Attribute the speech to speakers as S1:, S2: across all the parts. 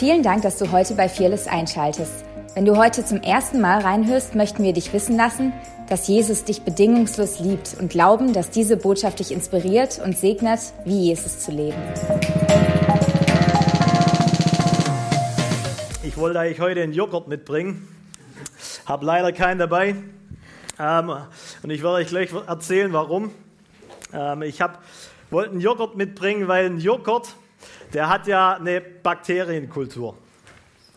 S1: Vielen Dank, dass du heute bei Fearless einschaltest. Wenn du heute zum ersten Mal reinhörst, möchten wir dich wissen lassen, dass Jesus dich bedingungslos liebt und glauben, dass diese Botschaft dich inspiriert und segnet, wie Jesus zu leben.
S2: Ich wollte eigentlich heute einen Joghurt mitbringen, habe leider keinen dabei. Ähm, und ich werde euch gleich erzählen, warum. Ähm, ich wollte einen Joghurt mitbringen, weil ein Joghurt, der hat ja eine Bakterienkultur.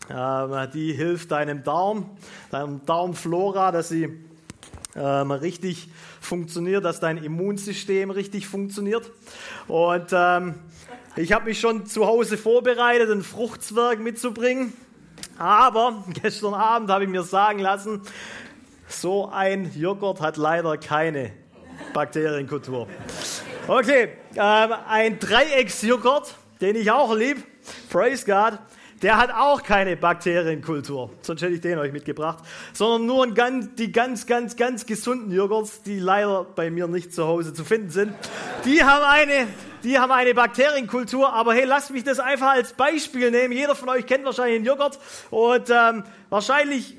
S2: Ähm, die hilft deinem Darm, deinem Darmflora, dass sie ähm, richtig funktioniert, dass dein Immunsystem richtig funktioniert. Und ähm, ich habe mich schon zu Hause vorbereitet, einen Fruchtzwerg mitzubringen. Aber gestern Abend habe ich mir sagen lassen, so ein Joghurt hat leider keine Bakterienkultur. Okay, ähm, ein Dreiecksjoghurt, den ich auch lieb, praise God, der hat auch keine Bakterienkultur. Sonst hätte ich den euch mitgebracht. Sondern nur ganz, die ganz, ganz, ganz gesunden Joghurts, die leider bei mir nicht zu Hause zu finden sind. Die haben eine, die haben eine Bakterienkultur. Aber hey, lasst mich das einfach als Beispiel nehmen. Jeder von euch kennt wahrscheinlich einen Joghurt. Und ähm, wahrscheinlich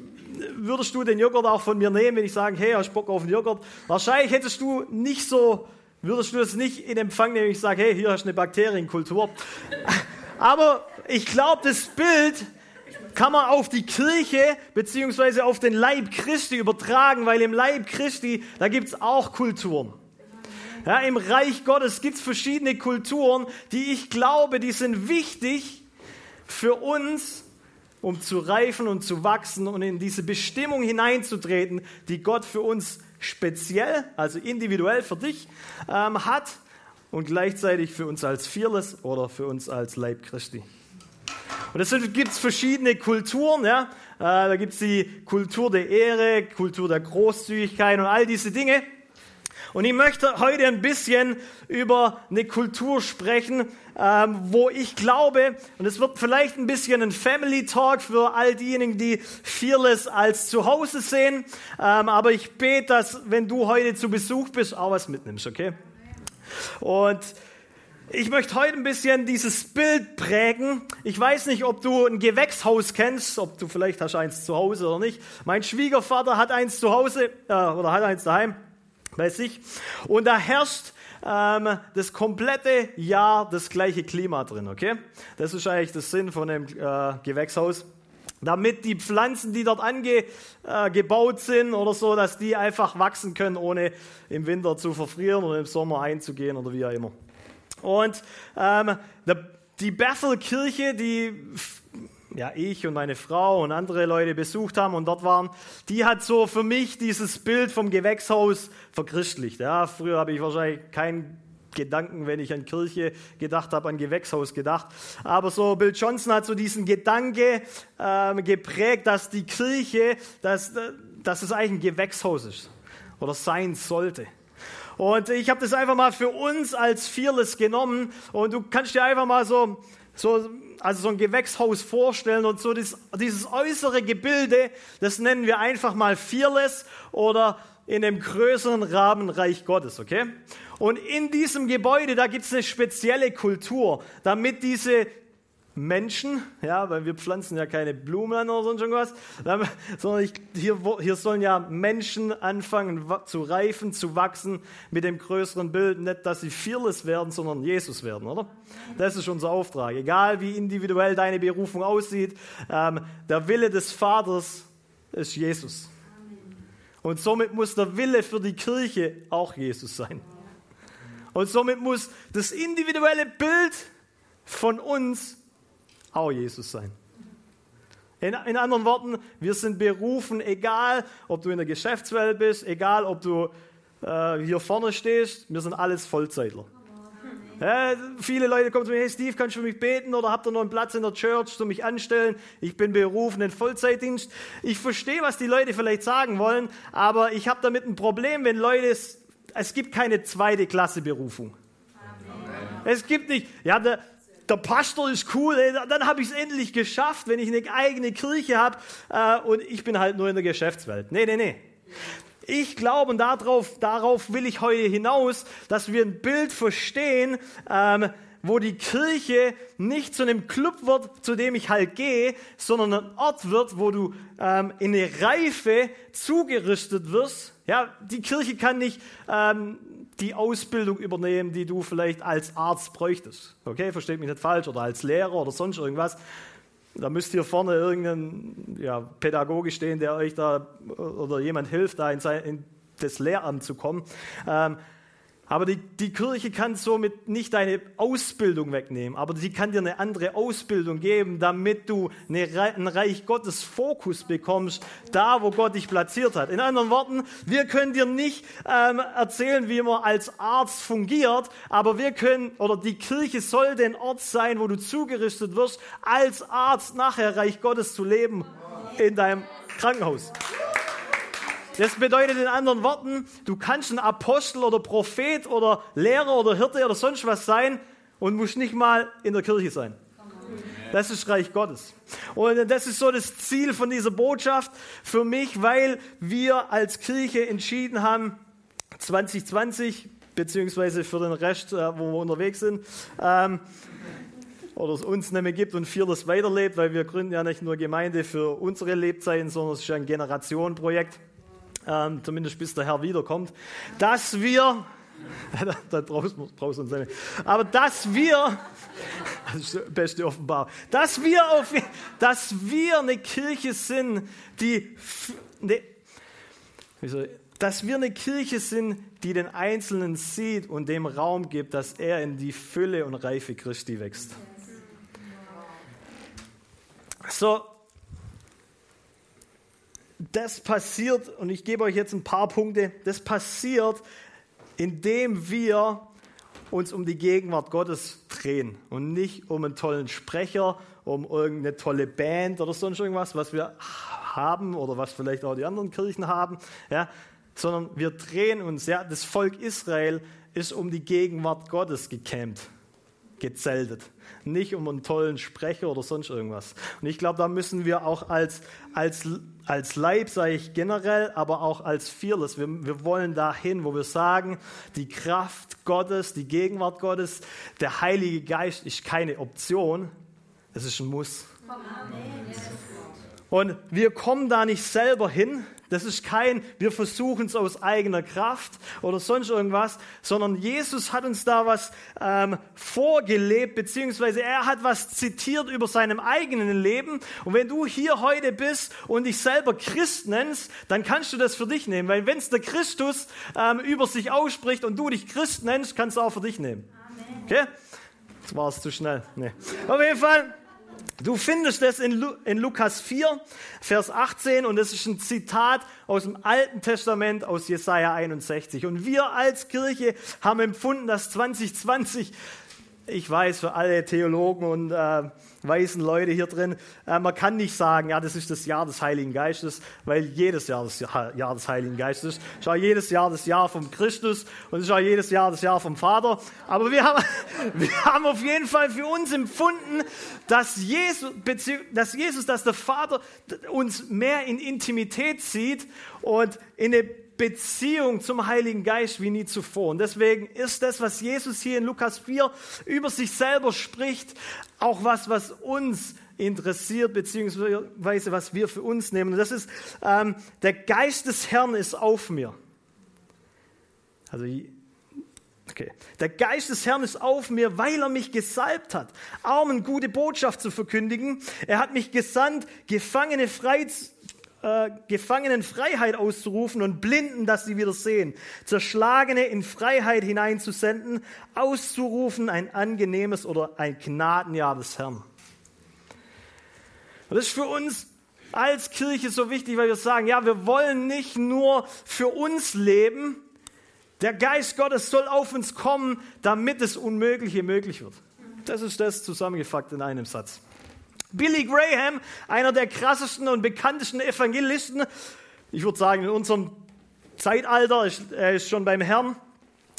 S2: würdest du den Joghurt auch von mir nehmen, wenn ich sage, hey, hast Bock auf einen Joghurt? Wahrscheinlich hättest du nicht so, würdest du das nicht in Empfang nehmen, ich sage, hey, hier hast du eine Bakterienkultur. Aber ich glaube, das Bild kann man auf die Kirche beziehungsweise auf den Leib Christi übertragen, weil im Leib Christi, da gibt es auch Kulturen. Ja, Im Reich Gottes gibt es verschiedene Kulturen, die ich glaube, die sind wichtig für uns, um zu reifen und zu wachsen und in diese Bestimmung hineinzutreten, die Gott für uns speziell, also individuell für dich ähm, hat und gleichzeitig für uns als Fearless oder für uns als Leib Christi. Und es gibt verschiedene Kulturen. Ja? Äh, da gibt es die Kultur der Ehre, Kultur der Großzügigkeit und all diese Dinge. Und ich möchte heute ein bisschen über eine Kultur sprechen, ähm, wo ich glaube, und es wird vielleicht ein bisschen ein Family Talk für all diejenigen, die Fearless als Zuhause sehen. Ähm, aber ich bete, dass, wenn du heute zu Besuch bist, auch was mitnimmst, okay? Und ich möchte heute ein bisschen dieses Bild prägen. Ich weiß nicht, ob du ein Gewächshaus kennst, ob du vielleicht hast eins zu Hause oder nicht. Mein Schwiegervater hat eins zu Hause äh, oder hat eins daheim bei sich. Und da herrscht ähm, das komplette Jahr das gleiche Klima drin, okay? Das ist eigentlich der Sinn von dem äh, Gewächshaus. Damit die Pflanzen, die dort angebaut äh, sind oder so, dass die einfach wachsen können, ohne im Winter zu verfrieren oder im Sommer einzugehen oder wie auch immer. Und ähm, die Bethel-Kirche, die ja, ich und meine Frau und andere Leute besucht haben und dort waren, die hat so für mich dieses Bild vom Gewächshaus verchristlicht. Ja, früher habe ich wahrscheinlich keinen Gedanken, wenn ich an Kirche gedacht habe, an Gewächshaus gedacht. Aber so Bill Johnson hat so diesen Gedanke ähm, geprägt, dass die Kirche, dass, dass es eigentlich ein Gewächshaus ist oder sein sollte. Und ich habe das einfach mal für uns als Fearless genommen und du kannst dir einfach mal so, so also so ein Gewächshaus vorstellen und so das, dieses äußere Gebilde, das nennen wir einfach mal Fearless oder in dem größeren Rahmen Reich Gottes, okay? Und in diesem Gebäude, da gibt es eine spezielle Kultur, damit diese Menschen, ja, weil wir pflanzen ja keine Blumen an oder sonst irgendwas, sondern ich, hier, hier sollen ja Menschen anfangen zu reifen, zu wachsen mit dem größeren Bild, nicht, dass sie fearless werden, sondern Jesus werden, oder? Das ist unser Auftrag. Egal wie individuell deine Berufung aussieht, ähm, der Wille des Vaters ist Jesus. Und somit muss der Wille für die Kirche auch Jesus sein. Und somit muss das individuelle Bild von uns auch Jesus sein. In, in, anderen Worten, wir sind berufen, egal ob du in der Geschäftswelt bist, egal ob du äh, hier vorne stehst, wir sind alles Vollzeitler. Ja, viele Leute kommen zu mir, hey Steve, kannst du für mich beten oder habt ihr noch einen Platz in der Church zu mich anstellen? Ich bin berufen in Vollzeitdienst. Ich verstehe, was die Leute vielleicht sagen wollen, aber ich habe damit ein Problem, wenn Leute, es, es gibt keine zweite Klasse Berufung. Es gibt nicht, ja, der, der Pastor ist cool, ey, dann habe ich es endlich geschafft, wenn ich eine eigene Kirche habe äh, und ich bin halt nur in der Geschäftswelt. Nee, nee, nee. Ich glaube, und darauf, darauf will ich heute hinaus, dass wir ein Bild verstehen, ähm, wo die Kirche nicht zu einem Club wird, zu dem ich halt gehe, sondern ein Ort wird, wo du ähm, in eine Reife zugerüstet wirst. Ja, die Kirche kann nicht ähm, die Ausbildung übernehmen, die du vielleicht als Arzt bräuchtest. Okay, versteht mich nicht falsch, oder als Lehrer oder sonst irgendwas. Da müsst hier vorne irgendein ja, Pädagoge stehen, der euch da oder jemand hilft, da in, sein, in das Lehramt zu kommen. Ähm, aber die, die Kirche kann somit nicht deine Ausbildung wegnehmen, aber sie kann dir eine andere Ausbildung geben, damit du eine, einen Reich Gottes Fokus bekommst, da wo Gott dich platziert hat. In anderen Worten, wir können dir nicht ähm, erzählen, wie man als Arzt fungiert, aber wir können, oder die Kirche soll den Ort sein, wo du zugerichtet wirst, als Arzt nachher Reich Gottes zu leben in deinem Krankenhaus. Das bedeutet in anderen Worten, du kannst ein Apostel oder Prophet oder Lehrer oder Hirte oder sonst was sein und musst nicht mal in der Kirche sein. Das ist Reich Gottes. Und das ist so das Ziel von dieser Botschaft für mich, weil wir als Kirche entschieden haben, 2020, beziehungsweise für den Rest, äh, wo wir unterwegs sind, ähm, oder es uns nicht mehr gibt und vieles weiterlebt, weil wir gründen ja nicht nur Gemeinde für unsere Lebzeiten, sondern es ist ein Generationenprojekt ähm, zumindest bis der Herr wiederkommt, dass wir, da brauchst du uns nicht, aber dass wir, das ist die beste Offenbarung, dass wir, auf, dass wir eine Kirche sind, die, eine, dass wir eine Kirche sind, die den Einzelnen sieht und dem Raum gibt, dass er in die Fülle und Reife Christi wächst. So, das passiert, und ich gebe euch jetzt ein paar Punkte, das passiert, indem wir uns um die Gegenwart Gottes drehen und nicht um einen tollen Sprecher, um irgendeine tolle Band oder sonst irgendwas, was wir haben oder was vielleicht auch die anderen Kirchen haben, ja, sondern wir drehen uns, ja, das Volk Israel ist um die Gegenwart Gottes gekämmt, gezeltet nicht um einen tollen Sprecher oder sonst irgendwas. Und ich glaube, da müssen wir auch als, als, als Leib, sage ich generell, aber auch als Fearless, wir, wir wollen dahin, wo wir sagen, die Kraft Gottes, die Gegenwart Gottes, der Heilige Geist ist keine Option, es ist ein Muss. Und wir kommen da nicht selber hin, das ist kein, wir versuchen es aus eigener Kraft oder sonst irgendwas, sondern Jesus hat uns da was ähm, vorgelebt, beziehungsweise er hat was zitiert über seinem eigenen Leben. Und wenn du hier heute bist und dich selber Christ nennst, dann kannst du das für dich nehmen, weil wenn es der Christus ähm, über sich ausspricht und du dich Christ nennst, kannst du auch für dich nehmen. Okay? Das war es zu schnell. Nee. Auf jeden Fall. Du findest es in, Lu in, Lukas 4, Vers 18 und es ist ein Zitat aus dem Alten Testament, aus Jesaja 61. Und wir als Kirche haben empfunden, dass 2020 ich weiß, für alle Theologen und äh, weisen Leute hier drin, äh, man kann nicht sagen, ja, das ist das Jahr des Heiligen Geistes, weil jedes Jahr das Jahr des Heiligen Geistes ist. Es ist auch jedes Jahr das Jahr vom Christus und es ist auch jedes Jahr das Jahr vom Vater. Aber wir haben, wir haben auf jeden Fall für uns empfunden, dass Jesus, dass Jesus, dass der Vater uns mehr in Intimität sieht und in eine Beziehung zum Heiligen Geist wie nie zuvor. Und deswegen ist das, was Jesus hier in Lukas 4 über sich selber spricht, auch was, was uns interessiert, beziehungsweise was wir für uns nehmen. Und das ist, ähm, der Geist des Herrn ist auf mir. Also, okay. Der Geist des Herrn ist auf mir, weil er mich gesalbt hat, Armen gute Botschaft zu verkündigen. Er hat mich gesandt, Gefangene frei äh, Gefangenen Freiheit auszurufen und Blinden, dass sie wieder sehen, Zerschlagene in Freiheit hineinzusenden, auszurufen ein angenehmes oder ein Gnadenjahr des Herrn. Und das ist für uns als Kirche so wichtig, weil wir sagen, ja, wir wollen nicht nur für uns leben, der Geist Gottes soll auf uns kommen, damit das Unmögliche möglich wird. Das ist das zusammengefasst in einem Satz. Billy Graham, einer der krassesten und bekanntesten Evangelisten, ich würde sagen in unserem Zeitalter, er ist schon beim Herrn,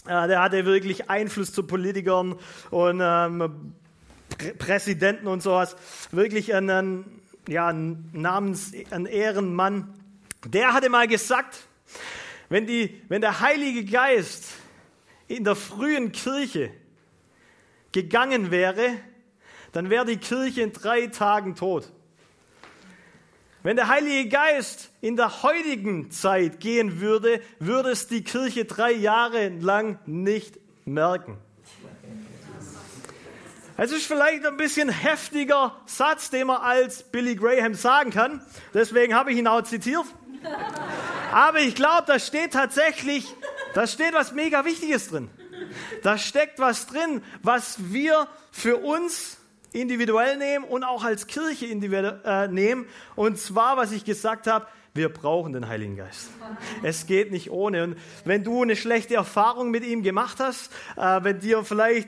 S2: äh, der hatte wirklich Einfluss zu Politikern und ähm, Präsidenten und sowas, wirklich ein, ja, ein Namens, ein Ehrenmann. Der hatte mal gesagt, wenn, die, wenn der Heilige Geist in der frühen Kirche gegangen wäre, dann wäre die Kirche in drei Tagen tot. Wenn der Heilige Geist in der heutigen Zeit gehen würde, würde es die Kirche drei Jahre lang nicht merken. Es ist vielleicht ein bisschen heftiger Satz, den man als Billy Graham sagen kann. Deswegen habe ich ihn auch zitiert. Aber ich glaube, da steht tatsächlich, da steht was mega Wichtiges drin. Da steckt was drin, was wir für uns individuell nehmen und auch als Kirche äh, nehmen. Und zwar, was ich gesagt habe, wir brauchen den Heiligen Geist. Es geht nicht ohne. Und wenn du eine schlechte Erfahrung mit ihm gemacht hast, äh, wenn dir vielleicht,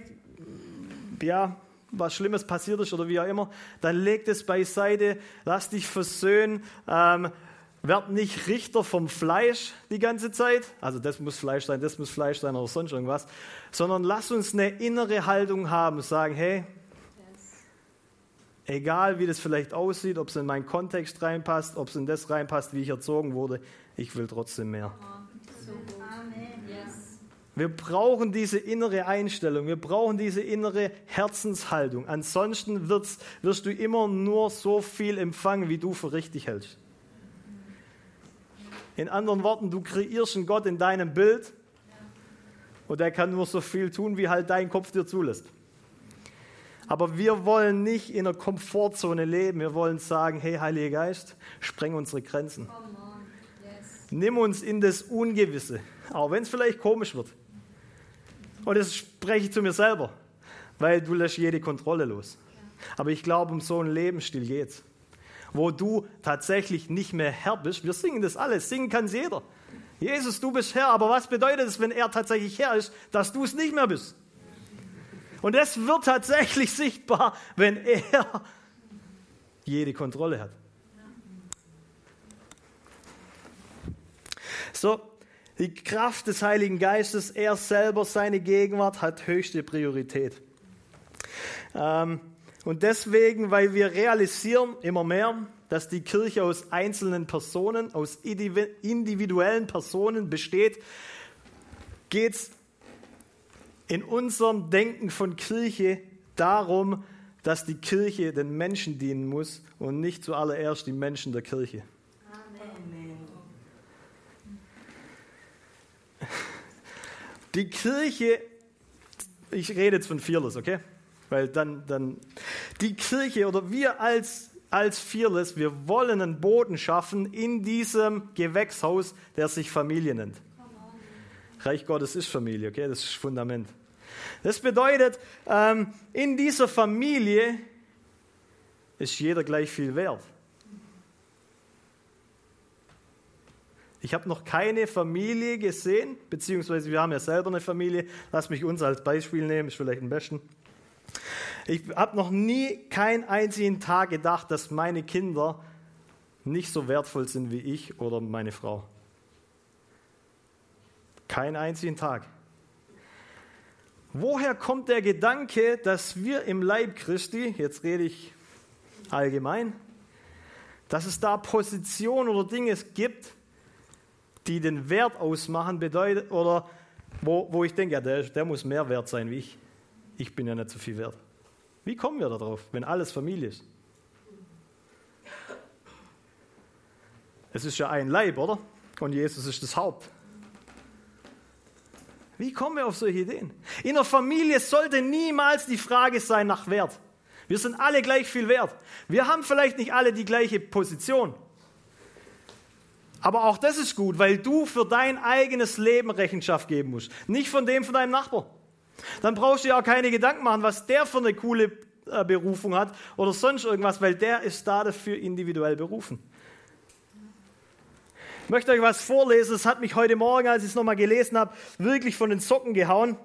S2: ja, was Schlimmes passiert ist oder wie auch immer, dann leg es beiseite, lass dich versöhnen, ähm, werd nicht Richter vom Fleisch die ganze Zeit, also das muss Fleisch sein, das muss Fleisch sein oder sonst irgendwas, sondern lass uns eine innere Haltung haben, sagen, hey, Egal wie das vielleicht aussieht, ob es in meinen Kontext reinpasst, ob es in das reinpasst, wie ich erzogen wurde, ich will trotzdem mehr. Wir brauchen diese innere Einstellung, wir brauchen diese innere Herzenshaltung. Ansonsten wirst, wirst du immer nur so viel empfangen, wie du für richtig hältst. In anderen Worten, du kreierst einen Gott in deinem Bild und er kann nur so viel tun, wie halt dein Kopf dir zulässt. Aber wir wollen nicht in einer Komfortzone leben. Wir wollen sagen, hey Heiliger Geist, spreng unsere Grenzen. Nimm uns in das Ungewisse, auch wenn es vielleicht komisch wird. Und das spreche ich zu mir selber, weil du lässt jede Kontrolle los. Aber ich glaube, um so einen Lebensstil geht's, wo du tatsächlich nicht mehr Herr bist. Wir singen das alles, singen kann jeder. Jesus, du bist Herr, aber was bedeutet es, wenn er tatsächlich Herr ist, dass du es nicht mehr bist? Und es wird tatsächlich sichtbar, wenn er jede Kontrolle hat. So, die Kraft des Heiligen Geistes, er selber, seine Gegenwart hat höchste Priorität. Ähm, und deswegen, weil wir realisieren immer mehr, dass die Kirche aus einzelnen Personen, aus individuellen Personen besteht, geht es in unserem Denken von Kirche darum, dass die Kirche den Menschen dienen muss und nicht zuallererst die Menschen der Kirche. Amen. Die Kirche, ich rede jetzt von Fearless, okay? Weil dann, dann, die Kirche oder wir als, als Fearless, wir wollen einen Boden schaffen in diesem Gewächshaus, der sich Familie nennt. Reich Gottes ist Familie, okay? Das ist Fundament. Das bedeutet, ähm, in dieser Familie ist jeder gleich viel wert. Ich habe noch keine Familie gesehen, beziehungsweise wir haben ja selber eine Familie. Lass mich uns als Beispiel nehmen, ist vielleicht am besten. Ich habe noch nie keinen einzigen Tag gedacht, dass meine Kinder nicht so wertvoll sind wie ich oder meine Frau. Keinen einzigen Tag. Woher kommt der Gedanke, dass wir im Leib Christi, jetzt rede ich allgemein, dass es da Positionen oder Dinge gibt, die den Wert ausmachen, bedeutet, oder wo, wo ich denke, ja, der, der muss mehr wert sein wie ich. Ich bin ja nicht so viel wert. Wie kommen wir darauf, wenn alles Familie ist? Es ist ja ein Leib, oder? Und Jesus ist das Haupt. Wie kommen wir auf solche Ideen? In der Familie sollte niemals die Frage sein nach Wert. Wir sind alle gleich viel wert. Wir haben vielleicht nicht alle die gleiche Position. Aber auch das ist gut, weil du für dein eigenes Leben Rechenschaft geben musst. Nicht von dem von deinem Nachbar. Dann brauchst du ja auch keine Gedanken machen, was der für eine coole äh, Berufung hat oder sonst irgendwas, weil der ist da dafür individuell berufen. Ich möchte euch was vorlesen. Es hat mich heute Morgen, als ich es nochmal gelesen habe, wirklich von den Socken gehauen.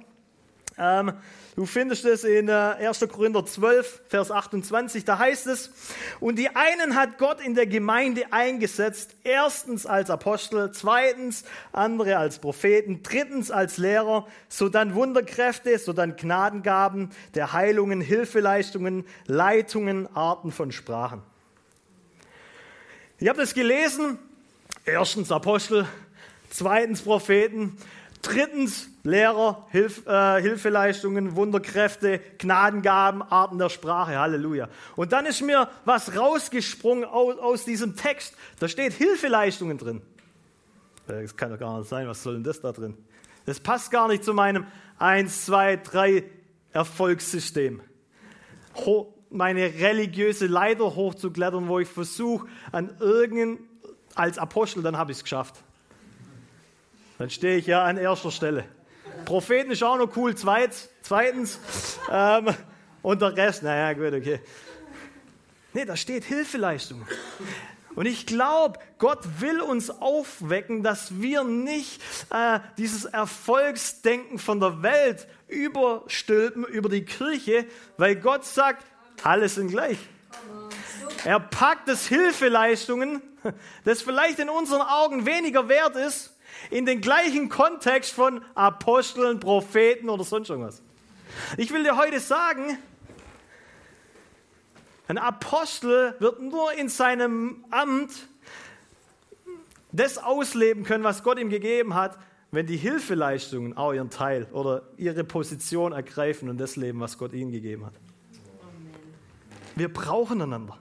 S2: Ähm, du findest es in äh, 1. Korinther 12, Vers 28. Da heißt es, und die einen hat Gott in der Gemeinde eingesetzt, erstens als Apostel, zweitens andere als Propheten, drittens als Lehrer, sodann Wunderkräfte, sodann Gnadengaben der Heilungen, Hilfeleistungen, Leitungen, Arten von Sprachen. Ich habe das gelesen Erstens Apostel, zweitens Propheten, Drittens, Lehrer, Hilf, äh, Hilfeleistungen, Wunderkräfte, Gnadengaben, Arten der Sprache, Halleluja. Und dann ist mir was rausgesprungen aus, aus diesem Text. Da steht Hilfeleistungen drin. Äh, das kann doch gar nicht sein, was soll denn das da drin? Das passt gar nicht zu meinem 1, 2, 3 Erfolgssystem. Ho meine religiöse Leiter hochzuklettern, wo ich versuche, an irgendein, als Apostel, dann habe ich es geschafft. Dann stehe ich ja an erster Stelle. Propheten ist auch noch cool, zweit, zweitens. Ähm, und der Rest, naja, gut, okay. Nee, da steht Hilfeleistung. Und ich glaube, Gott will uns aufwecken, dass wir nicht äh, dieses Erfolgsdenken von der Welt überstülpen über die Kirche, weil Gott sagt, alles sind gleich. Er packt es Hilfeleistungen, das vielleicht in unseren Augen weniger wert ist, in den gleichen Kontext von Aposteln, Propheten oder sonst irgendwas. Ich will dir heute sagen, ein Apostel wird nur in seinem Amt das ausleben können, was Gott ihm gegeben hat, wenn die Hilfeleistungen auch ihren Teil oder ihre Position ergreifen und das leben, was Gott ihnen gegeben hat. Wir brauchen einander.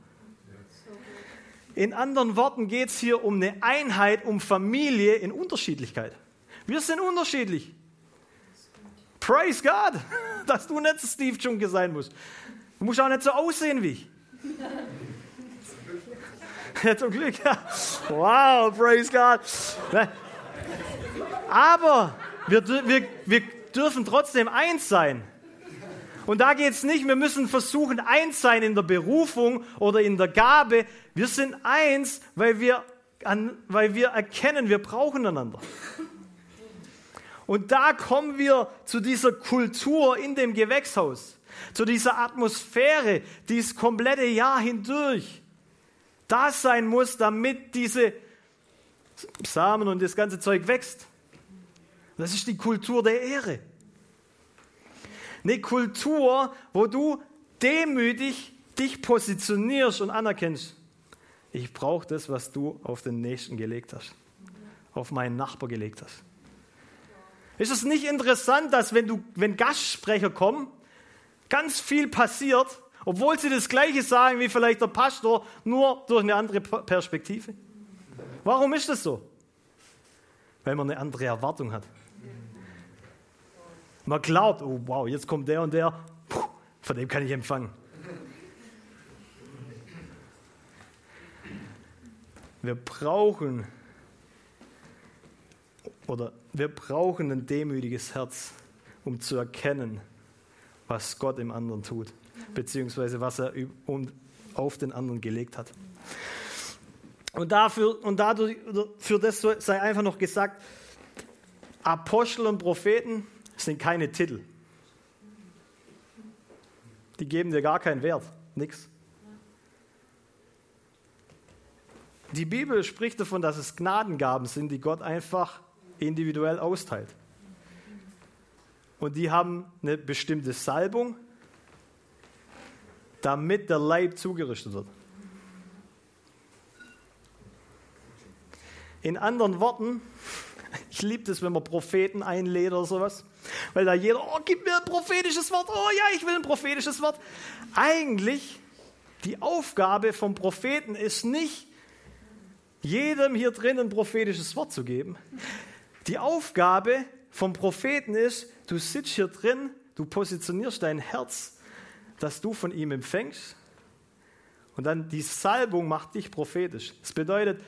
S2: In anderen Worten geht es hier um eine Einheit, um Familie in Unterschiedlichkeit. Wir sind unterschiedlich. Praise God, dass du nicht Steve Junke sein musst. Du musst auch nicht so aussehen wie ich. Ja, zum Glück. Ja. Wow, praise God. Aber wir, wir, wir dürfen trotzdem eins sein. Und da geht es nicht, wir müssen versuchen, eins sein in der Berufung oder in der Gabe. Wir sind eins, weil wir, an, weil wir erkennen, wir brauchen einander. Und da kommen wir zu dieser Kultur in dem Gewächshaus, zu dieser Atmosphäre, die das komplette Jahr hindurch da sein muss, damit diese Samen und das ganze Zeug wächst. Das ist die Kultur der Ehre. Eine Kultur, wo du demütig dich positionierst und anerkennst. Ich brauche das, was du auf den Nächsten gelegt hast, auf meinen Nachbar gelegt hast. Ist es nicht interessant, dass wenn, du, wenn Gastsprecher kommen, ganz viel passiert, obwohl sie das Gleiche sagen wie vielleicht der Pastor, nur durch eine andere Perspektive? Warum ist das so? Weil man eine andere Erwartung hat. Man glaubt, oh wow, jetzt kommt der und der, Puh, von dem kann ich empfangen. Wir brauchen oder wir brauchen ein demütiges Herz, um zu erkennen, was Gott im anderen tut, beziehungsweise was er auf den anderen gelegt hat. Und dafür und dadurch, für das sei einfach noch gesagt, Apostel und Propheten sind keine Titel. Die geben dir gar keinen Wert, nichts. Die Bibel spricht davon, dass es Gnadengaben sind, die Gott einfach individuell austeilt. Und die haben eine bestimmte Salbung, damit der Leib zugerichtet wird. In anderen Worten, ich liebe es, wenn man Propheten einlädt oder sowas. Weil da jeder, oh, gib mir ein prophetisches Wort, oh ja, ich will ein prophetisches Wort. Eigentlich, die Aufgabe vom Propheten ist nicht, jedem hier drin ein prophetisches Wort zu geben. Die Aufgabe vom Propheten ist, du sitzt hier drin, du positionierst dein Herz, dass du von ihm empfängst. Und dann die Salbung macht dich prophetisch. Das bedeutet,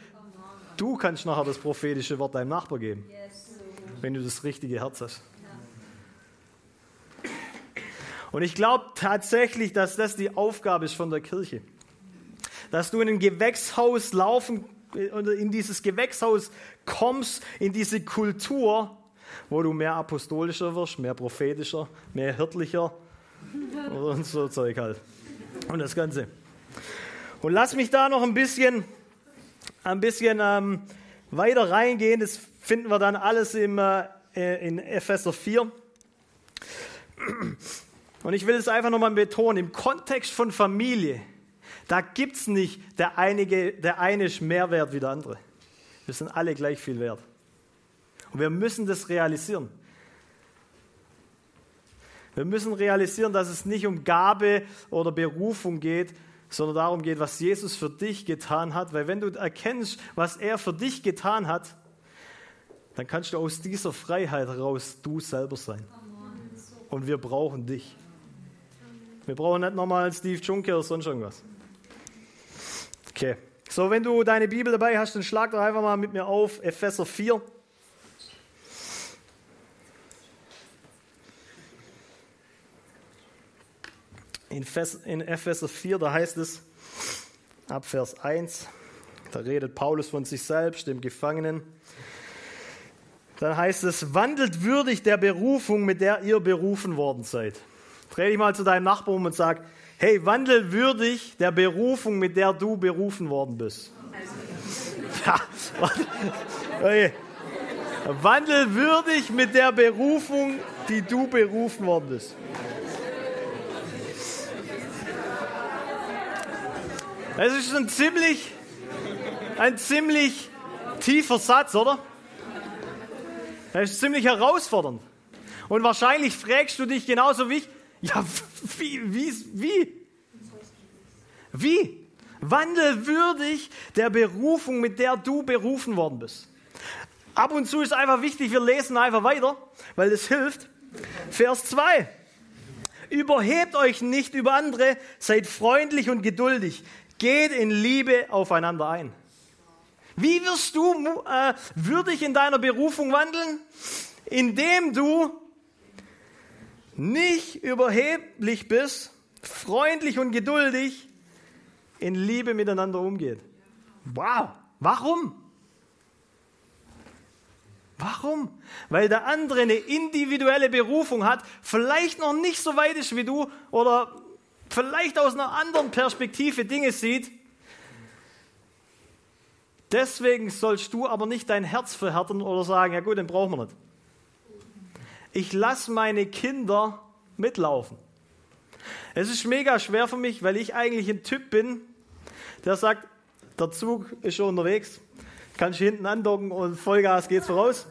S2: du kannst nachher das prophetische Wort deinem Nachbar geben, wenn du das richtige Herz hast. Und ich glaube tatsächlich, dass das die Aufgabe ist von der Kirche. Dass du in ein Gewächshaus laufen oder in dieses Gewächshaus kommst, in diese Kultur, wo du mehr apostolischer wirst, mehr prophetischer, mehr hirtlicher und so Zeug halt. Und das Ganze. Und lass mich da noch ein bisschen, ein bisschen ähm, weiter reingehen. Das finden wir dann alles im, äh, in Epheser 4. Und ich will es einfach nochmal betonen, im Kontext von Familie, da gibt es nicht der, einige, der eine ist mehr wert wie der andere. Wir sind alle gleich viel wert. Und wir müssen das realisieren. Wir müssen realisieren, dass es nicht um Gabe oder Berufung geht, sondern darum geht, was Jesus für dich getan hat. Weil wenn du erkennst, was er für dich getan hat, dann kannst du aus dieser Freiheit heraus du selber sein. Und wir brauchen dich. Wir brauchen nicht nochmal Steve Juncker oder sonst irgendwas. Okay. So, wenn du deine Bibel dabei hast, dann schlag doch einfach mal mit mir auf Epheser 4. In Epheser 4, da heißt es, ab Vers 1, da redet Paulus von sich selbst, dem Gefangenen. Dann heißt es, wandelt würdig der Berufung, mit der ihr berufen worden seid. Dreh dich mal zu deinem Nachbarn und sag, hey, wandel würdig der Berufung, mit der du berufen worden bist. Ja, okay. Wandel würdig mit der Berufung, die du berufen worden bist. Das ist ein ziemlich, ein ziemlich tiefer Satz, oder? Das ist ziemlich herausfordernd. Und wahrscheinlich fragst du dich genauso wie ich, ja, wie, wie, wie? Wie? Wandel würdig der Berufung, mit der du berufen worden bist. Ab und zu ist einfach wichtig, wir lesen einfach weiter, weil es hilft. Vers 2. Überhebt euch nicht über andere, seid freundlich und geduldig. Geht in Liebe aufeinander ein. Wie wirst du äh, würdig in deiner Berufung wandeln? Indem du nicht überheblich bist, freundlich und geduldig in Liebe miteinander umgeht. Wow, warum? Warum? Weil der andere eine individuelle Berufung hat, vielleicht noch nicht so weit ist wie du oder vielleicht aus einer anderen Perspektive Dinge sieht. Deswegen sollst du aber nicht dein Herz verhärten oder sagen, ja gut, den brauchen wir nicht. Ich lasse meine Kinder mitlaufen. Es ist mega schwer für mich, weil ich eigentlich ein Typ bin, der sagt, der Zug ist schon unterwegs, kannst hinten andocken und Vollgas geht's voraus.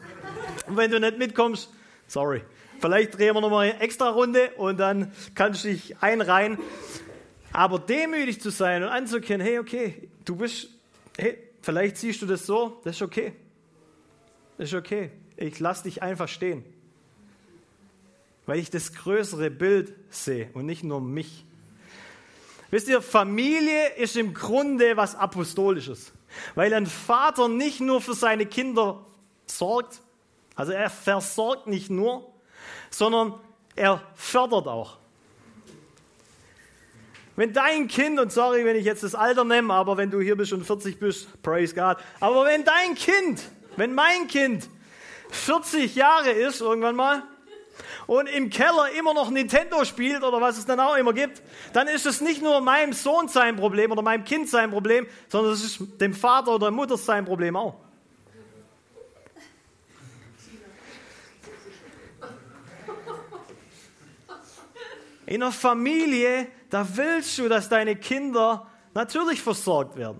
S2: Und wenn du nicht mitkommst, sorry. Vielleicht drehen wir nochmal eine extra Runde und dann kannst du dich einreihen. Aber demütig zu sein und anzukennen, hey, okay, du bist, hey, vielleicht siehst du das so, das ist okay. Das ist okay. Ich lasse dich einfach stehen. Weil ich das größere Bild sehe und nicht nur mich. Wisst ihr, Familie ist im Grunde was Apostolisches. Weil ein Vater nicht nur für seine Kinder sorgt, also er versorgt nicht nur, sondern er fördert auch. Wenn dein Kind, und sorry, wenn ich jetzt das Alter nehme, aber wenn du hier bist und 40 bist, praise God, aber wenn dein Kind, wenn mein Kind 40 Jahre ist, irgendwann mal, und im Keller immer noch Nintendo spielt oder was es dann auch immer gibt, dann ist es nicht nur meinem Sohn sein Problem oder meinem Kind sein Problem, sondern es ist dem Vater oder der Mutter sein Problem auch. In einer Familie, da willst du, dass deine Kinder natürlich versorgt werden.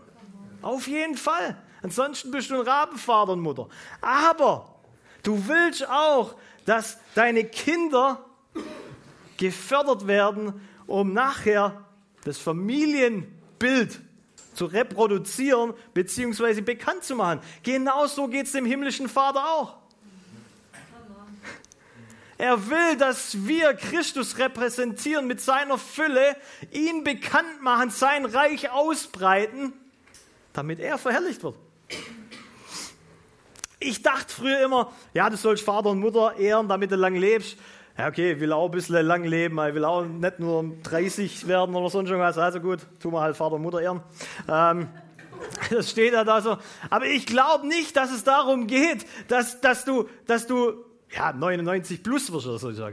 S2: Auf jeden Fall. Ansonsten bist du ein Rabenvater und Mutter. Aber du willst auch, dass deine Kinder gefördert werden, um nachher das Familienbild zu reproduzieren bzw. bekannt zu machen. Genauso geht es dem himmlischen Vater auch. Er will, dass wir Christus repräsentieren mit seiner Fülle, ihn bekannt machen, sein Reich ausbreiten, damit er verherrlicht wird. Ich dachte früher immer, ja, du sollst Vater und Mutter ehren, damit du lang lebst. Ja, okay, ich will auch ein bisschen lang leben, ich will auch nicht nur 30 werden oder sonst irgendwas. Also gut, tun wir halt Vater und Mutter ehren. Ähm, das steht ja da so. Aber ich glaube nicht, dass es darum geht, dass, dass, du, dass du ja, 99 plus wirst oder so.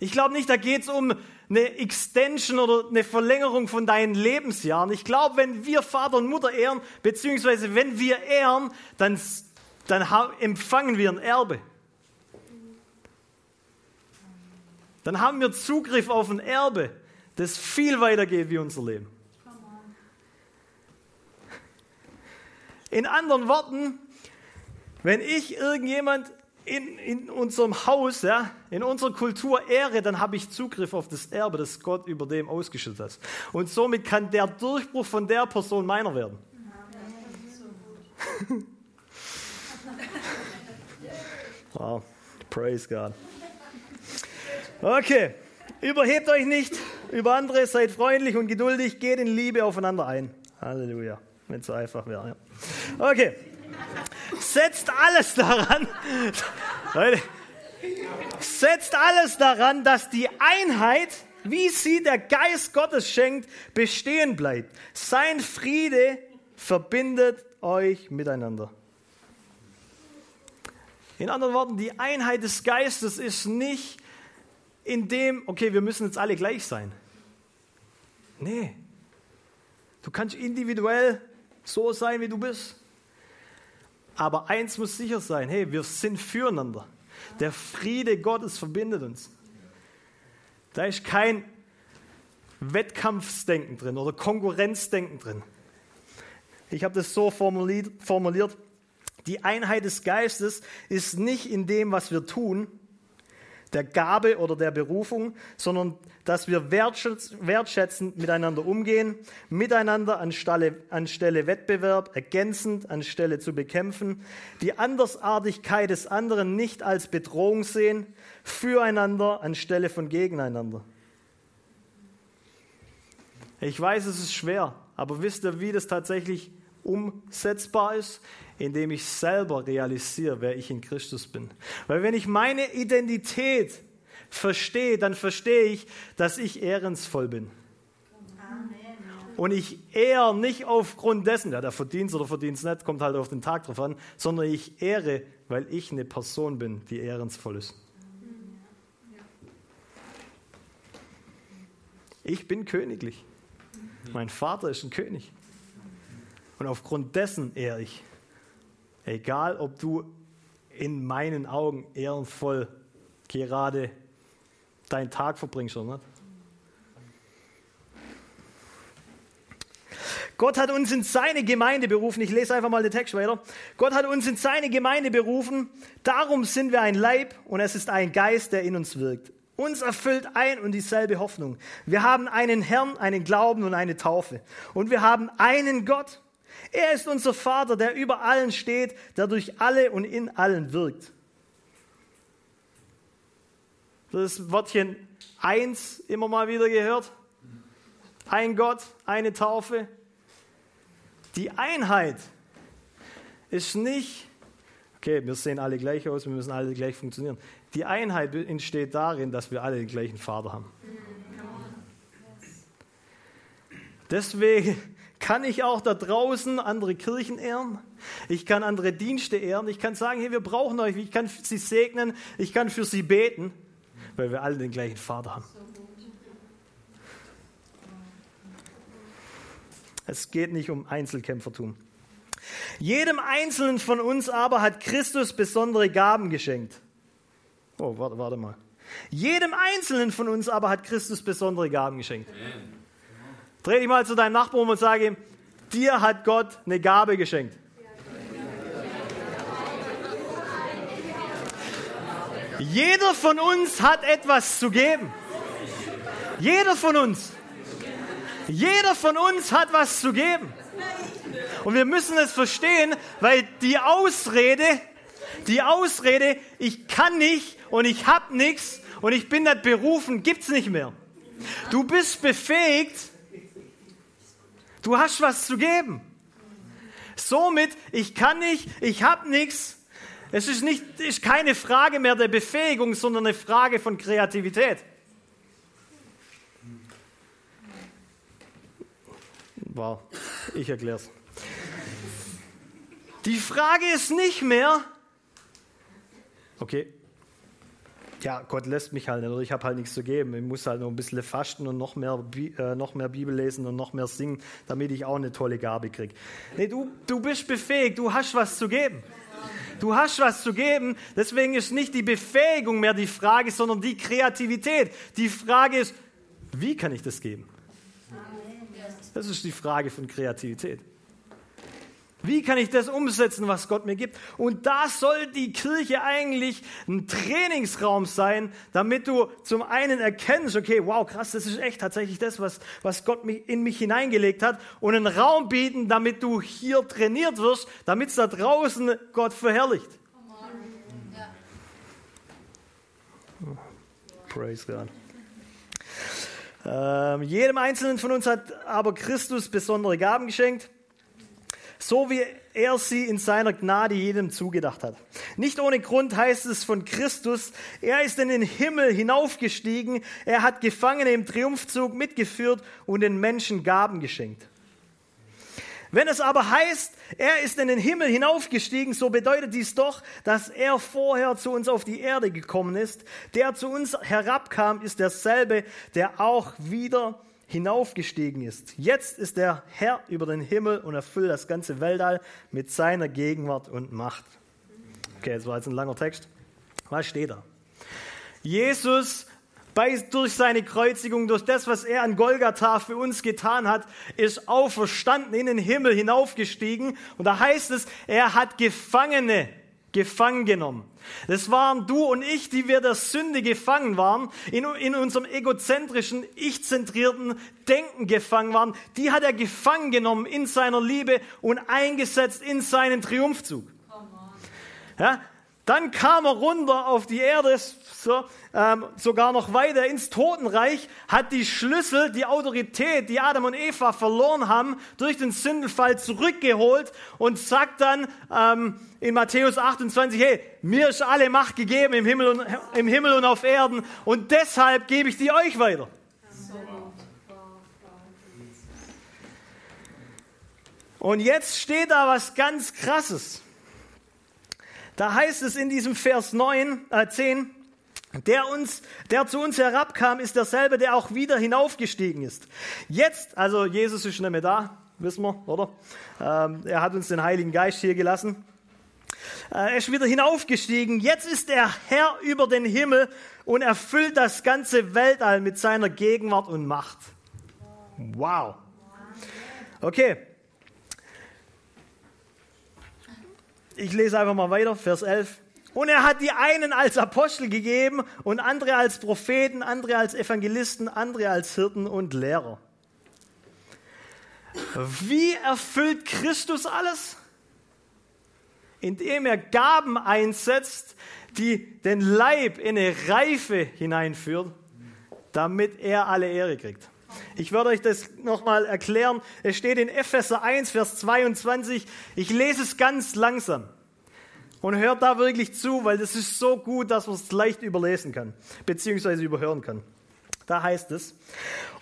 S2: Ich glaube nicht, da geht es um eine Extension oder eine Verlängerung von deinen Lebensjahren. Ich glaube, wenn wir Vater und Mutter ehren, beziehungsweise wenn wir ehren, dann, dann empfangen wir ein Erbe. Dann haben wir Zugriff auf ein Erbe, das viel weiter geht wie unser Leben. In anderen Worten, Wenn ich irgendjemand in, in unserem Haus, ja, in unserer Kultur ehre, dann habe ich Zugriff auf das Erbe, das Gott über dem ausgeschüttet hat. Und somit kann der Durchbruch von der Person meiner werden. wow, praise God. Okay, überhebt euch nicht über andere, seid freundlich und geduldig, geht in Liebe aufeinander ein. Halleluja, wenn es so einfach wäre. Ja. Okay setzt alles daran, Leute, setzt alles daran, dass die Einheit, wie sie der Geist Gottes schenkt, bestehen bleibt. Sein Friede verbindet euch miteinander. In anderen Worten, die Einheit des Geistes ist nicht in dem, okay, wir müssen jetzt alle gleich sein. Nee. Du kannst individuell so sein, wie du bist. Aber eins muss sicher sein, hey, wir sind füreinander. Der Friede Gottes verbindet uns. Da ist kein Wettkampfsdenken drin oder Konkurrenzdenken drin. Ich habe das so formuliert, formuliert, die Einheit des Geistes ist nicht in dem, was wir tun, der Gabe oder der Berufung, sondern dass wir wertschätzend miteinander umgehen, miteinander anstelle, anstelle Wettbewerb, ergänzend anstelle zu bekämpfen, die Andersartigkeit des anderen nicht als Bedrohung sehen, füreinander anstelle von gegeneinander. Ich weiß, es ist schwer, aber wisst ihr, wie das tatsächlich umsetzbar ist? Indem ich selber realisiere, wer ich in Christus bin. Weil wenn ich meine Identität verstehe, dann verstehe ich, dass ich ehrensvoll bin. Und ich eher nicht aufgrund dessen, ja, der verdient oder verdient es nicht, kommt halt auf den Tag drauf an, sondern ich ehre, weil ich eine Person bin, die ehrensvoll ist. Ich bin königlich. Mein Vater ist ein König. Und aufgrund dessen ehre ich. Egal, ob du in meinen Augen ehrenvoll gerade deinen Tag verbringst oder nicht. Gott hat uns in seine Gemeinde berufen. Ich lese einfach mal den Text weiter. Gott hat uns in seine Gemeinde berufen. Darum sind wir ein Leib und es ist ein Geist, der in uns wirkt. Uns erfüllt ein und dieselbe Hoffnung. Wir haben einen Herrn, einen Glauben und eine Taufe. Und wir haben einen Gott. Er ist unser Vater, der über allen steht, der durch alle und in allen wirkt. Das Wortchen eins immer mal wieder gehört. Ein Gott, eine Taufe. Die Einheit ist nicht, okay, wir sehen alle gleich aus, wir müssen alle gleich funktionieren. Die Einheit entsteht darin, dass wir alle den gleichen Vater haben. Deswegen kann ich auch da draußen andere Kirchen ehren. Ich kann andere Dienste ehren. Ich kann sagen, hey, wir brauchen euch. Ich kann sie segnen. Ich kann für sie beten weil wir alle den gleichen Vater haben. Es geht nicht um Einzelkämpfertum. Jedem Einzelnen von uns aber hat Christus besondere Gaben geschenkt. Oh, warte, warte mal. Jedem Einzelnen von uns aber hat Christus besondere Gaben geschenkt. Dreh dich mal zu deinem Nachbarn und sage ihm, dir hat Gott eine Gabe geschenkt. Jeder von uns hat etwas zu geben. Jeder von uns. Jeder von uns hat was zu geben. Und wir müssen es verstehen, weil die Ausrede, die Ausrede, ich kann nicht und ich habe nichts und ich bin nicht berufen, gibt es nicht mehr. Du bist befähigt, du hast was zu geben. Somit, ich kann nicht, ich habe nichts, es ist, nicht, ist keine Frage mehr der Befähigung, sondern eine Frage von Kreativität. Wow, ich erkläre es. Die Frage ist nicht mehr, okay, ja, Gott lässt mich halt nicht, oder ich habe halt nichts zu geben. Ich muss halt noch ein bisschen fasten und noch mehr, äh, noch mehr Bibel lesen und noch mehr singen, damit ich auch eine tolle Gabe kriege. Nee, du, du bist befähigt, du hast was zu geben. Du hast was zu geben, deswegen ist nicht die Befähigung mehr die Frage, sondern die Kreativität. Die Frage ist, wie kann ich das geben? Das ist die Frage von Kreativität. Wie kann ich das umsetzen, was Gott mir gibt? Und da soll die Kirche eigentlich ein Trainingsraum sein, damit du zum einen erkennst, okay, wow, krass, das ist echt tatsächlich das, was, was Gott in mich hineingelegt hat. Und einen Raum bieten, damit du hier trainiert wirst, damit es da draußen Gott verherrlicht. Praise God. Ähm, jedem Einzelnen von uns hat aber Christus besondere Gaben geschenkt so wie er sie in seiner Gnade jedem zugedacht hat. Nicht ohne Grund heißt es von Christus, er ist in den Himmel hinaufgestiegen, er hat Gefangene im Triumphzug mitgeführt und den Menschen Gaben geschenkt. Wenn es aber heißt, er ist in den Himmel hinaufgestiegen, so bedeutet dies doch, dass er vorher zu uns auf die Erde gekommen ist. Der zu uns herabkam, ist derselbe, der auch wieder hinaufgestiegen ist. Jetzt ist er Herr über den Himmel und erfüllt das ganze Weltall mit seiner Gegenwart und Macht. Okay, das war jetzt ein langer Text. Was steht da? Jesus bei, durch seine Kreuzigung, durch das, was er an Golgatha für uns getan hat, ist auferstanden, in den Himmel hinaufgestiegen. Und da heißt es, er hat Gefangene gefangen genommen. Das waren du und ich, die wir der Sünde gefangen waren, in, in unserem egozentrischen, ich-zentrierten Denken gefangen waren. Die hat er gefangen genommen in seiner Liebe und eingesetzt in seinen Triumphzug. Ja, dann kam er runter auf die Erde, so, ähm, sogar noch weiter ins Totenreich, hat die Schlüssel, die Autorität, die Adam und Eva verloren haben, durch den Sündenfall zurückgeholt und sagt dann ähm, in Matthäus 28, hey, mir ist alle Macht gegeben im Himmel, und, im Himmel und auf Erden und deshalb gebe ich die euch weiter. Und jetzt steht da was ganz Krasses. Da heißt es in diesem Vers 9, äh 10, der, uns, der zu uns herabkam, ist derselbe, der auch wieder hinaufgestiegen ist. Jetzt, also Jesus ist nicht mehr da, wissen wir, oder? Ähm, er hat uns den Heiligen Geist hier gelassen. Äh, er ist wieder hinaufgestiegen. Jetzt ist er Herr über den Himmel und erfüllt das ganze Weltall mit seiner Gegenwart und Macht. Wow. Okay, Ich lese einfach mal weiter, Vers 11. Und er hat die einen als Apostel gegeben und andere als Propheten, andere als Evangelisten, andere als Hirten und Lehrer. Wie erfüllt Christus alles? Indem er Gaben einsetzt, die den Leib in eine Reife hineinführt, damit er alle Ehre kriegt. Ich werde euch das nochmal erklären. Es steht in Epheser 1, Vers 22. Ich lese es ganz langsam. Und hört da wirklich zu, weil das ist so gut, dass man es leicht überlesen kann, beziehungsweise überhören kann. Da heißt es,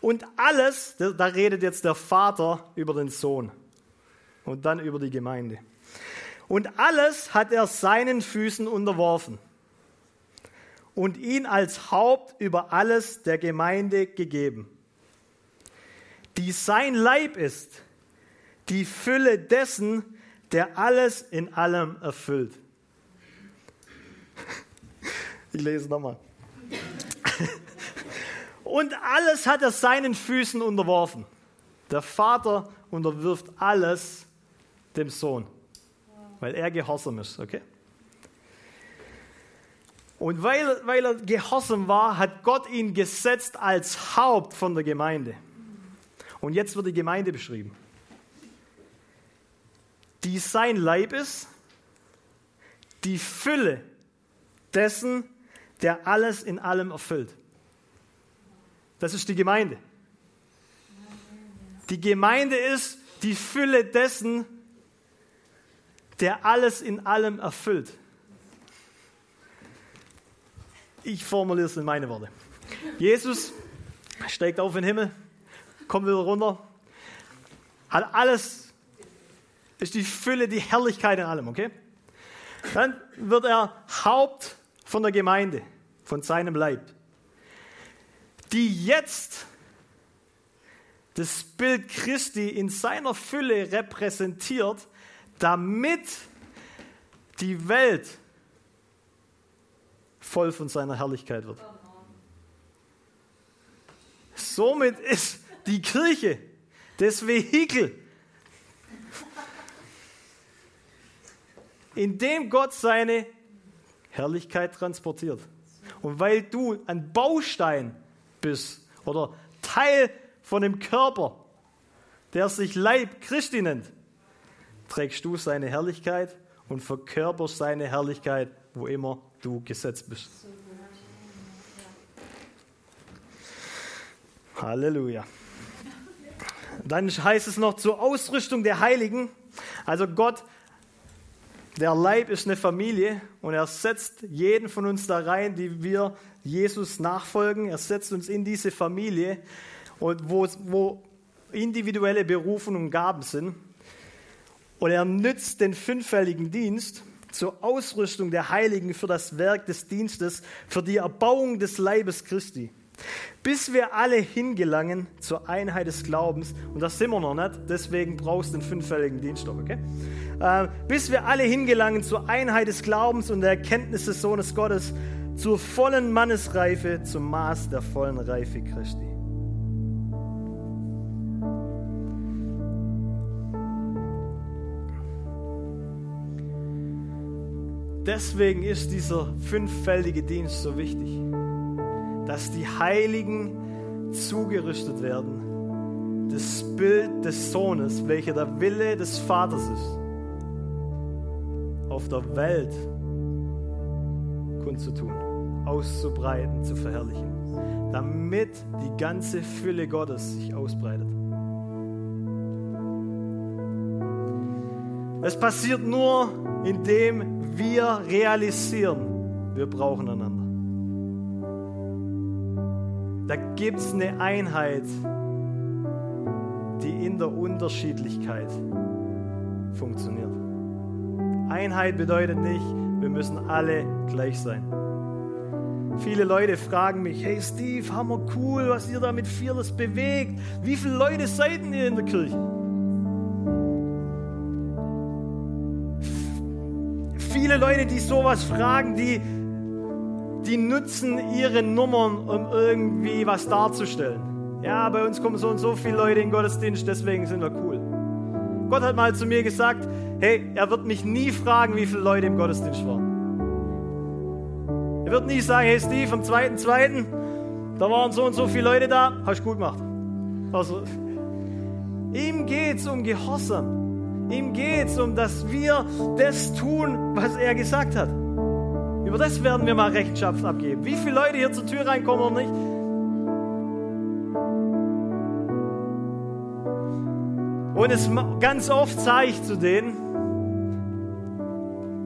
S2: und alles, da redet jetzt der Vater über den Sohn und dann über die Gemeinde. Und alles hat er seinen Füßen unterworfen und ihn als Haupt über alles der Gemeinde gegeben die sein Leib ist, die Fülle dessen, der alles in allem erfüllt. Ich lese nochmal. Und alles hat er seinen Füßen unterworfen. Der Vater unterwirft alles dem Sohn, weil er gehorsam ist, okay? Und weil, weil er gehorsam war, hat Gott ihn gesetzt als Haupt von der Gemeinde. Und jetzt wird die Gemeinde beschrieben, die sein Leib ist, die Fülle dessen, der alles in allem erfüllt. Das ist die Gemeinde. Die Gemeinde ist die Fülle dessen, der alles in allem erfüllt. Ich formuliere es in meine Worte. Jesus steigt auf in den Himmel, kommt wieder runter. Hat alles, ist die Fülle, die Herrlichkeit in allem, okay? Dann wird er Haupt von der Gemeinde, von seinem Leib, die jetzt das Bild Christi in seiner Fülle repräsentiert, damit die Welt voll von seiner Herrlichkeit wird. Somit ist die Kirche, das Vehikel indem Gott seine Herrlichkeit transportiert. Und weil du ein Baustein bist oder Teil von dem Körper, der sich Leib Christi nennt, trägst du seine Herrlichkeit und verkörperst seine Herrlichkeit, wo immer du gesetzt bist. Halleluja. Dann heißt es noch zur Ausrüstung der Heiligen. Also Gott, der Leib ist eine Familie und er setzt jeden von uns da rein, die wir Jesus nachfolgen. Er setzt uns in diese Familie und wo, wo individuelle Berufungen und Gaben sind. Und er nützt den fünffälligen Dienst zur Ausrüstung der Heiligen für das Werk des Dienstes, für die Erbauung des Leibes Christi. Bis wir alle hingelangen zur Einheit des Glaubens, und das sind wir noch nicht, deswegen brauchst du den fünffälligen Dienststoff, okay? Äh, bis wir alle hingelangen zur Einheit des Glaubens und der Erkenntnis des Sohnes Gottes, zur vollen Mannesreife, zum Maß der vollen Reife Christi. Deswegen ist dieser fünffältige Dienst so wichtig, dass die Heiligen zugerüstet werden, das Bild des Sohnes, welcher der Wille des Vaters ist, auf der Welt kundzutun, auszubreiten, zu verherrlichen, damit die ganze Fülle Gottes sich ausbreitet. Es passiert nur, indem wir realisieren, wir brauchen einander. Da gibt es eine Einheit, die in der Unterschiedlichkeit funktioniert. Einheit bedeutet nicht, wir müssen alle gleich sein. Viele Leute fragen mich, hey Steve, hammer cool, was ihr da mit Fearless bewegt. Wie viele Leute seid ihr in der Kirche? viele Leute, die sowas fragen, die, die nutzen ihre Nummern, um irgendwie was darzustellen. Ja, bei uns kommen so und so viele Leute in den Gottesdienst, deswegen sind wir cool. Gott hat mal zu mir gesagt, hey, er wird mich nie fragen, wie viele Leute im Gottesdienst waren. Er wird nie sagen, hey Steve, am 2.2., da waren so und so viele Leute da, hast du gut gemacht. Also, ihm geht es um Gehorsam. Ihm geht es um, dass wir das tun, was er gesagt hat. Über das werden wir mal Rechenschaft abgeben. Wie viele Leute hier zur Tür reinkommen oder nicht? Und es ganz oft sage ich zu denen,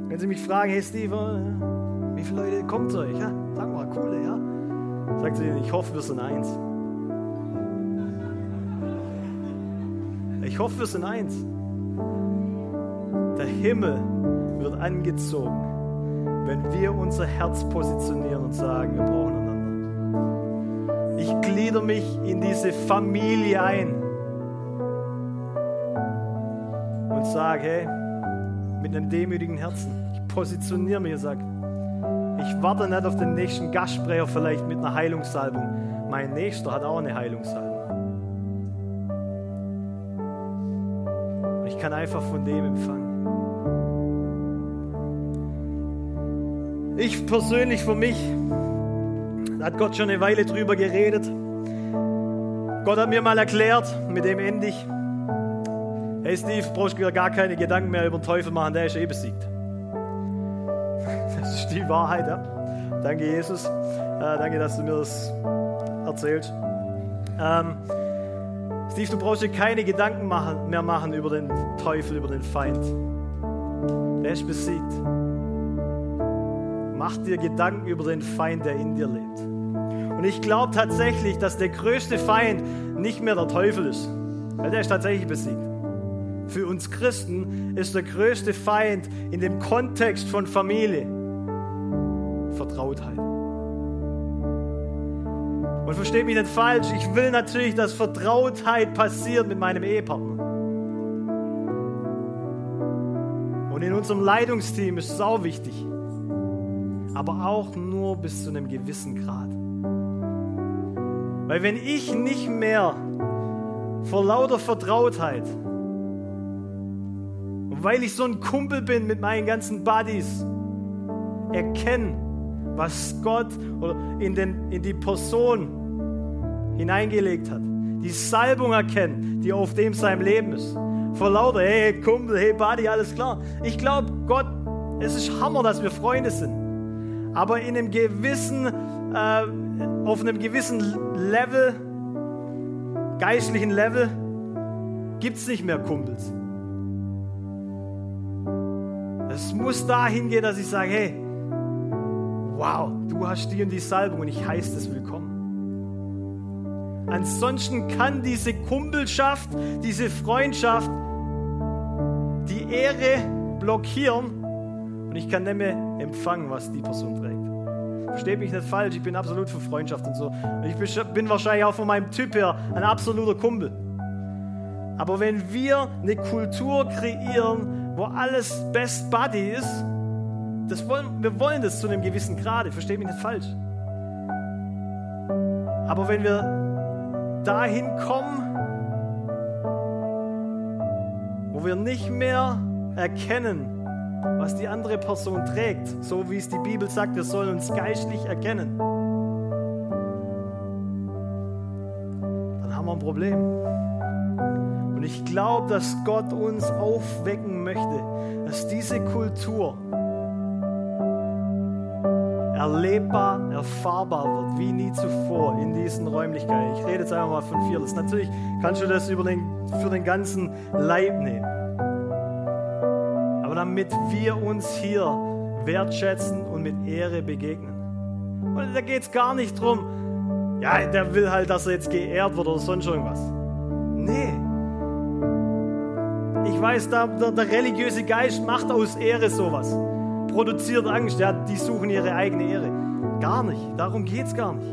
S2: wenn sie mich fragen, hey Steve, wie viele Leute kommt zu euch? Ja, sag mal, coole, ja. Sagt sie, ich hoffe, wir sind eins. Ich hoffe, wir sind eins. Der Himmel wird angezogen, wenn wir unser Herz positionieren und sagen, wir brauchen einander. Ich glieder mich in diese Familie ein und sage, hey, mit einem demütigen Herzen, ich positioniere mich und sage, ich warte nicht auf den nächsten Gastsprecher vielleicht mit einer Heilungssalbung. Mein Nächster hat auch eine Heilungssalbung. Ich kann einfach von dem empfangen. Ich persönlich für mich, da hat Gott schon eine Weile drüber geredet. Gott hat mir mal erklärt, mit dem ende ich. Hey Steve, brauchst du gar keine Gedanken mehr über den Teufel machen, der ist eh besiegt. Das ist die Wahrheit, ja. Danke, Jesus. Äh, danke, dass du mir das erzählst. Ähm, Steve, du brauchst dir keine Gedanken machen, mehr machen über den Teufel, über den Feind. Der ist besiegt. Mach dir Gedanken über den Feind, der in dir lebt. Und ich glaube tatsächlich, dass der größte Feind nicht mehr der Teufel ist, weil der ist tatsächlich besiegt. Für uns Christen ist der größte Feind in dem Kontext von Familie Vertrautheit. Und versteht mich nicht falsch, ich will natürlich, dass Vertrautheit passiert mit meinem Ehepartner. Und in unserem Leitungsteam ist es auch wichtig aber auch nur bis zu einem gewissen Grad. Weil wenn ich nicht mehr vor lauter Vertrautheit und weil ich so ein Kumpel bin mit meinen ganzen Buddies, erkenne, was Gott in, den, in die Person hineingelegt hat. Die Salbung erkennen, die auf dem seinem Leben ist. Vor lauter, hey Kumpel, hey Buddy, alles klar. Ich glaube, Gott, es ist Hammer, dass wir Freunde sind. Aber in einem gewissen, äh, auf einem gewissen Level, geistlichen Level, gibt es nicht mehr Kumpels. Es muss dahin gehen, dass ich sage, hey, wow, du hast die und die Salbung und ich heiße es willkommen. Ansonsten kann diese Kumpelschaft, diese Freundschaft die Ehre blockieren und ich kann nicht mehr empfangen, was die Person trägt. Versteht mich nicht falsch, ich bin absolut für Freundschaft und so. Und ich bin wahrscheinlich auch von meinem Typ her ein absoluter Kumpel. Aber wenn wir eine Kultur kreieren, wo alles Best Buddy ist, das wollen, wir wollen das zu einem gewissen Grade, versteht mich nicht falsch. Aber wenn wir dahin kommen, wo wir nicht mehr erkennen, was die andere Person trägt, so wie es die Bibel sagt, wir sollen uns geistlich erkennen, dann haben wir ein Problem. Und ich glaube, dass Gott uns aufwecken möchte, dass diese Kultur erlebbar, erfahrbar wird, wie nie zuvor in diesen Räumlichkeiten. Ich rede jetzt einfach mal von Fearless. Natürlich kannst du das über den, für den ganzen Leib nehmen. Damit wir uns hier wertschätzen und mit Ehre begegnen. Und da geht es gar nicht drum, ja, der will halt, dass er jetzt geehrt wird oder sonst irgendwas. Nee. Ich weiß, der, der, der religiöse Geist macht aus Ehre sowas produziert Angst. Ja, die suchen ihre eigene Ehre. Gar nicht. Darum geht es gar nicht.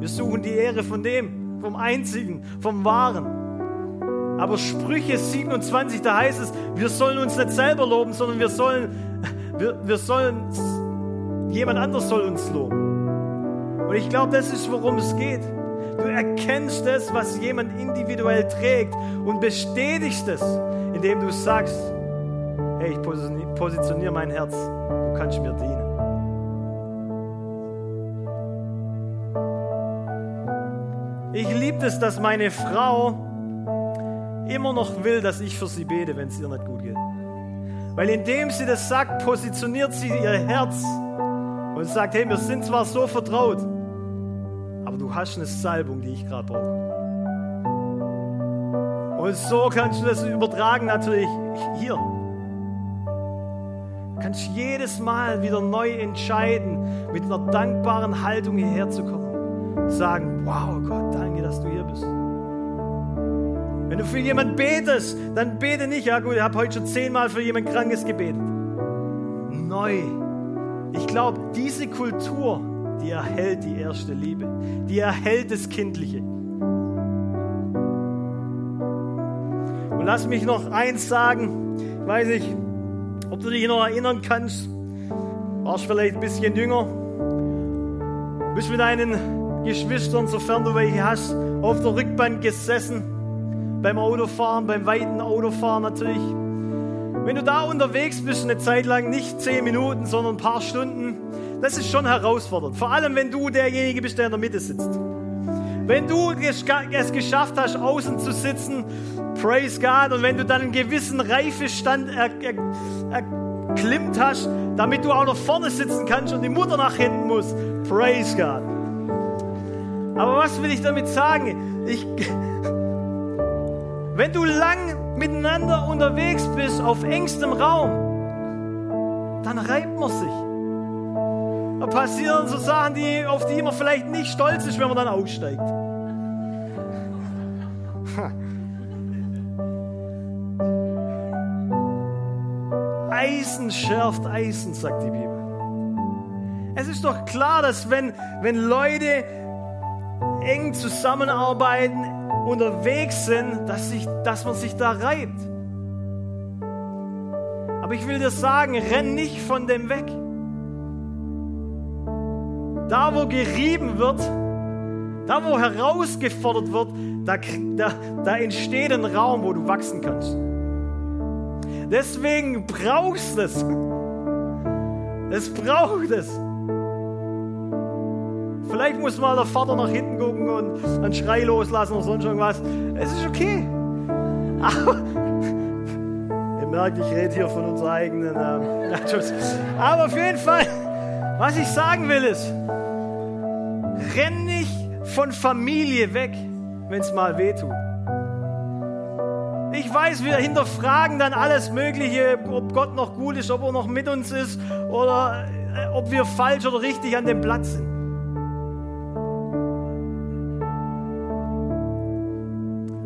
S2: Wir suchen die Ehre von dem, vom Einzigen, vom Wahren. Aber Sprüche 27, da heißt es, wir sollen uns nicht selber loben, sondern wir sollen, wir, wir sollen, jemand anders soll uns loben. Und ich glaube, das ist, worum es geht. Du erkennst das, was jemand individuell trägt und bestätigst es, indem du sagst, hey, ich positioniere mein Herz kannst mir dienen. Ich liebe es, dass meine Frau immer noch will, dass ich für sie bete, wenn es ihr nicht gut geht. Weil indem sie das sagt, positioniert sie ihr Herz und sagt, hey, wir sind zwar so vertraut, aber du hast eine Salbung, die ich gerade brauche. Und so kannst du das übertragen natürlich hier kannst jedes Mal wieder neu entscheiden, mit einer dankbaren Haltung hierher zu kommen. Sagen, wow Gott, danke, dass du hier bist. Wenn du für jemanden betest, dann bete nicht, ja gut, ich habe heute schon zehnmal für jemand Krankes gebetet. Neu. Ich glaube, diese Kultur, die erhält die erste Liebe, die erhält das Kindliche. Und lass mich noch eins sagen, ich weiß ich, ob du dich noch erinnern kannst, warst vielleicht ein bisschen jünger, bist mit deinen Geschwistern, sofern du welche hast, auf der Rückbank gesessen, beim Autofahren, beim weiten Autofahren natürlich. Wenn du da unterwegs bist, eine Zeit lang, nicht zehn Minuten, sondern ein paar Stunden, das ist schon herausfordernd. Vor allem, wenn du derjenige bist, der in der Mitte sitzt. Wenn du es geschafft hast, außen zu sitzen, praise God, und wenn du dann einen gewissen Reifestand er, er, erklimmt hast, damit du auch noch vorne sitzen kannst und die Mutter nach hinten muss, praise God. Aber was will ich damit sagen? Ich, wenn du lang miteinander unterwegs bist auf engstem Raum, dann reibt man sich. Da passieren so Sachen, die, auf die man vielleicht nicht stolz ist, wenn man dann aussteigt. Eisen schärft Eisen, sagt die Bibel. Es ist doch klar, dass wenn, wenn Leute eng zusammenarbeiten, unterwegs sind, dass, sich, dass man sich da reibt. Aber ich will dir sagen, renn nicht von dem weg. Da, wo gerieben wird, da, wo herausgefordert wird, da, da, da entsteht ein Raum, wo du wachsen kannst. Deswegen brauchst du es. Es braucht es. Vielleicht muss mal der Vater nach hinten gucken und einen Schrei loslassen oder sonst irgendwas. Es ist okay. Aber ihr merkt, ich rede hier von unserer eigenen. Ähm, aber auf jeden Fall, was ich sagen will ist, renn nicht von Familie weg, wenn es mal wehtut. Ich weiß, wir hinterfragen dann alles Mögliche, ob Gott noch gut ist, ob er noch mit uns ist oder äh, ob wir falsch oder richtig an dem Platz sind.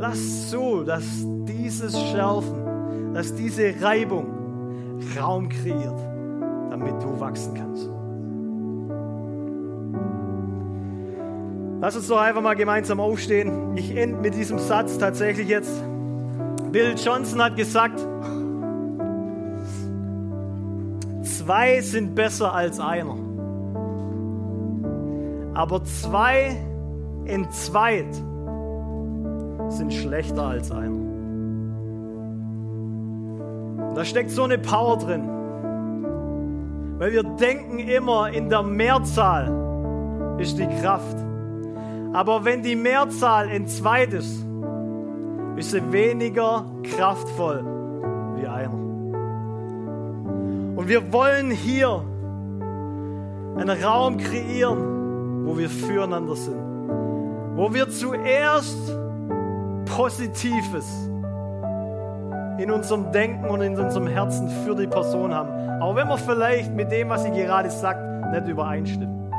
S2: Lass zu, dass dieses Schärfen, dass diese Reibung Raum kreiert, damit du wachsen kannst. Lass uns doch einfach mal gemeinsam aufstehen. Ich ende mit diesem Satz tatsächlich jetzt. Bill Johnson hat gesagt, zwei sind besser als einer. Aber zwei in zweit sind schlechter als einer. Da steckt so eine Power drin. Weil wir denken immer, in der Mehrzahl ist die Kraft. Aber wenn die Mehrzahl in zweit ist, ist sie weniger kraftvoll wie einer. Und wir wollen hier einen Raum kreieren, wo wir füreinander sind. Wo wir zuerst Positives in unserem Denken und in unserem Herzen für die Person haben. Auch wenn wir vielleicht mit dem, was sie gerade sagt, nicht übereinstimmen.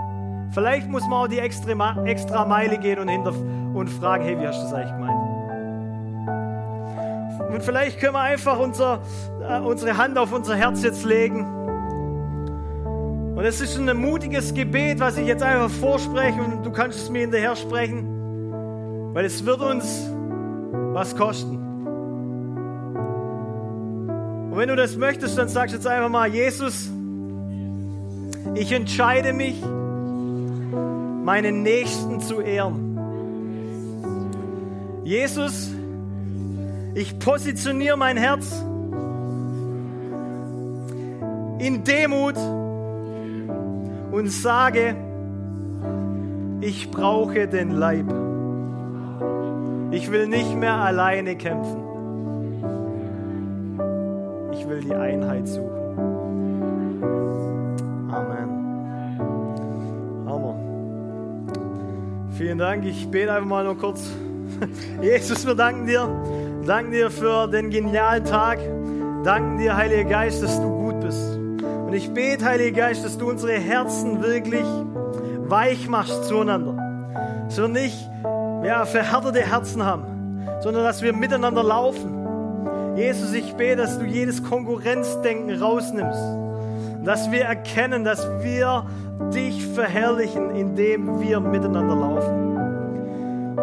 S2: Vielleicht muss man auch die extra, extra Meile gehen und, hinter, und fragen, hey, wie hast du das eigentlich gemeint? Und vielleicht können wir einfach unser, äh, unsere Hand auf unser Herz jetzt legen. Und es ist ein mutiges Gebet, was ich jetzt einfach vorspreche und du kannst es mir hinterher sprechen, weil es wird uns was kosten. Und wenn du das möchtest, dann sagst du jetzt einfach mal, Jesus, ich entscheide mich, meinen Nächsten zu ehren. Jesus, ich positioniere mein Herz in Demut und sage, ich brauche den Leib. Ich will nicht mehr alleine kämpfen. Ich will die Einheit suchen. Amen. Hammer. Vielen Dank. Ich bete einfach mal nur kurz. Jesus, wir danken dir. Danken dir für den genialen Tag. Danken dir, Heiliger Geist, dass du gut bist. Und ich bete, Heiliger Geist, dass du unsere Herzen wirklich weich machst zueinander. So nicht ja, verhärtete Herzen haben, sondern dass wir miteinander laufen. Jesus, ich bete, dass du jedes Konkurrenzdenken rausnimmst. Dass wir erkennen, dass wir dich verherrlichen, indem wir miteinander laufen.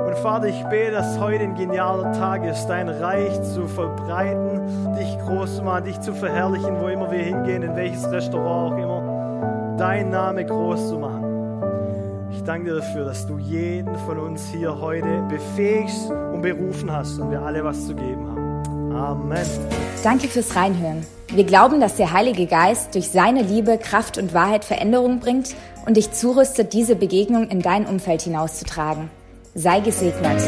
S2: Und Vater, ich bete, dass heute ein genialer Tag ist, dein Reich zu verbreiten, dich groß zu machen, dich zu verherrlichen, wo immer wir hingehen, in welches Restaurant auch immer, dein Name groß zu machen. Ich danke dir dafür, dass du jeden von uns hier heute befähigst und berufen hast und wir alle was zu geben haben. Amen.
S1: Danke fürs Reinhören. Wir glauben, dass der Heilige Geist durch seine Liebe, Kraft und Wahrheit Veränderung bringt und dich zurüstet, diese Begegnung in dein Umfeld hinauszutragen. Sei gesegnet.